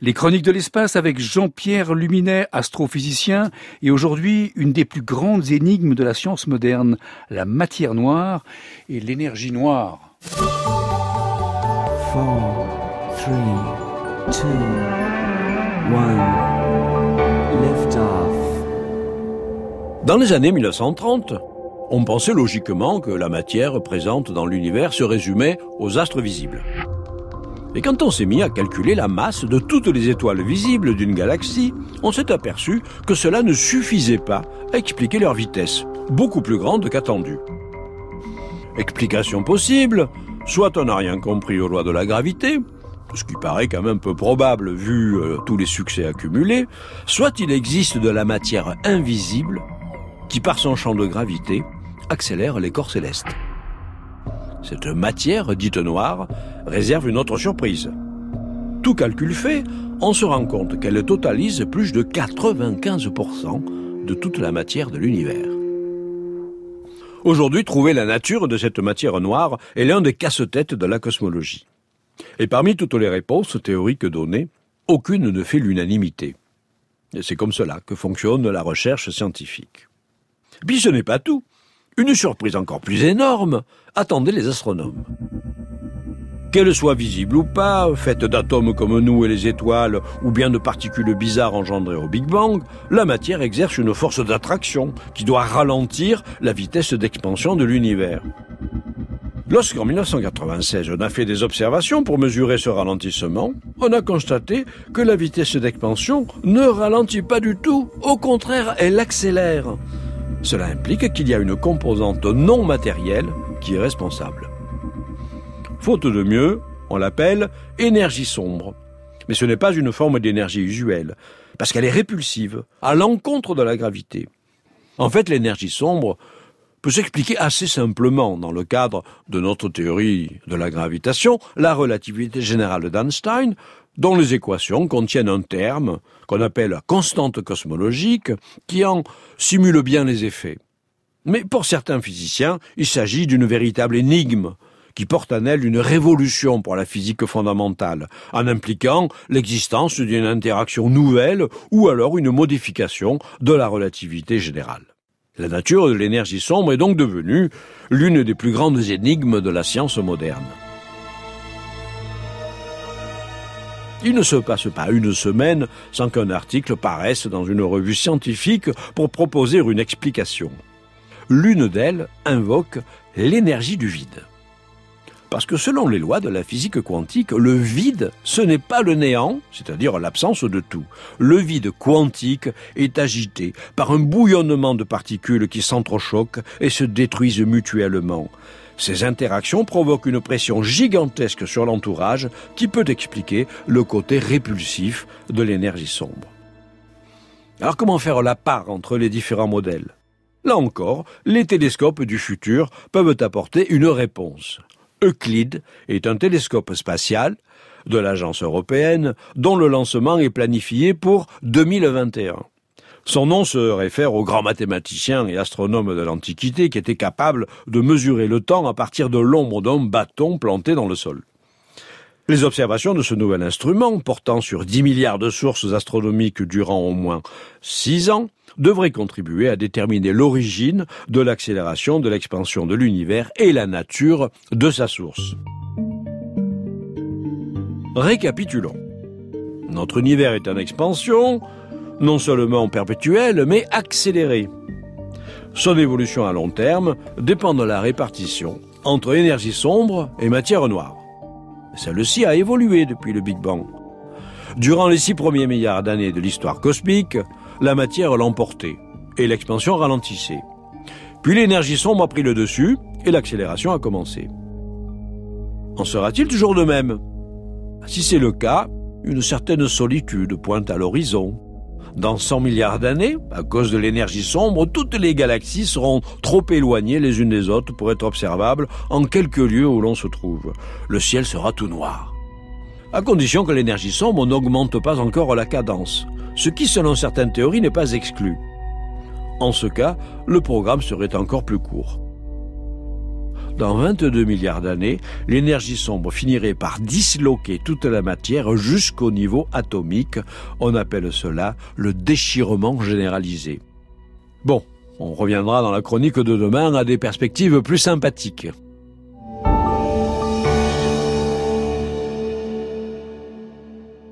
Les chroniques de l'espace avec Jean-Pierre Luminet, astrophysicien, et aujourd'hui une des plus grandes énigmes de la science moderne, la matière noire et l'énergie noire. Dans les années 1930, on pensait logiquement que la matière présente dans l'univers se résumait aux astres visibles. Et quand on s'est mis à calculer la masse de toutes les étoiles visibles d'une galaxie, on s'est aperçu que cela ne suffisait pas à expliquer leur vitesse, beaucoup plus grande qu'attendue. Explication possible, soit on n'a rien compris aux lois de la gravité, ce qui paraît quand même peu probable vu euh, tous les succès accumulés, soit il existe de la matière invisible qui, par son champ de gravité, accélère les corps célestes. Cette matière dite noire réserve une autre surprise. Tout calcul fait, on se rend compte qu'elle totalise plus de 95% de toute la matière de l'univers. Aujourd'hui, trouver la nature de cette matière noire est l'un des casse-têtes de la cosmologie. Et parmi toutes les réponses théoriques données, aucune ne fait l'unanimité. C'est comme cela que fonctionne la recherche scientifique. Puis ce n'est pas tout. Une surprise encore plus énorme attendait les astronomes. Qu'elle soit visible ou pas, faite d'atomes comme nous et les étoiles, ou bien de particules bizarres engendrées au Big Bang, la matière exerce une force d'attraction qui doit ralentir la vitesse d'expansion de l'univers. Lorsqu'en 1996 on a fait des observations pour mesurer ce ralentissement, on a constaté que la vitesse d'expansion ne ralentit pas du tout, au contraire elle accélère. Cela implique qu'il y a une composante non matérielle qui est responsable. Faute de mieux, on l'appelle énergie sombre. Mais ce n'est pas une forme d'énergie usuelle, parce qu'elle est répulsive, à l'encontre de la gravité. En fait, l'énergie sombre peut s'expliquer assez simplement dans le cadre de notre théorie de la gravitation, la relativité générale d'Einstein, dont les équations contiennent un terme qu'on appelle constante cosmologique, qui en simule bien les effets. Mais pour certains physiciens, il s'agit d'une véritable énigme, qui porte en elle une révolution pour la physique fondamentale, en impliquant l'existence d'une interaction nouvelle ou alors une modification de la relativité générale. La nature de l'énergie sombre est donc devenue l'une des plus grandes énigmes de la science moderne. Il ne se passe pas une semaine sans qu'un article paraisse dans une revue scientifique pour proposer une explication. L'une d'elles invoque l'énergie du vide. Parce que selon les lois de la physique quantique, le vide, ce n'est pas le néant, c'est-à-dire l'absence de tout. Le vide quantique est agité par un bouillonnement de particules qui s'entrechoquent et se détruisent mutuellement. Ces interactions provoquent une pression gigantesque sur l'entourage qui peut expliquer le côté répulsif de l'énergie sombre. Alors comment faire la part entre les différents modèles? Là encore, les télescopes du futur peuvent apporter une réponse. Euclide est un télescope spatial de l'agence européenne dont le lancement est planifié pour 2021. Son nom se réfère au grand mathématicien et astronome de l'Antiquité qui était capable de mesurer le temps à partir de l'ombre d'un bâton planté dans le sol. Les observations de ce nouvel instrument, portant sur 10 milliards de sources astronomiques durant au moins 6 ans, devraient contribuer à déterminer l'origine de l'accélération de l'expansion de l'univers et la nature de sa source. Récapitulons. Notre univers est en expansion, non seulement perpétuelle, mais accélérée. Son évolution à long terme dépend de la répartition entre énergie sombre et matière noire. Celle-ci a évolué depuis le Big Bang. Durant les six premiers milliards d'années de l'histoire cosmique, la matière l'emportait et l'expansion ralentissait. Puis l'énergie sombre a pris le dessus et l'accélération a commencé. En sera-t-il toujours de même? Si c'est le cas, une certaine solitude pointe à l'horizon. Dans 100 milliards d'années, à cause de l'énergie sombre, toutes les galaxies seront trop éloignées les unes des autres pour être observables en quelques lieux où l'on se trouve. Le ciel sera tout noir. À condition que l'énergie sombre n'augmente pas encore la cadence, ce qui selon certaines théories n'est pas exclu. En ce cas, le programme serait encore plus court. Dans 22 milliards d'années, l'énergie sombre finirait par disloquer toute la matière jusqu'au niveau atomique. On appelle cela le déchirement généralisé. Bon, on reviendra dans la chronique de demain à des perspectives plus sympathiques.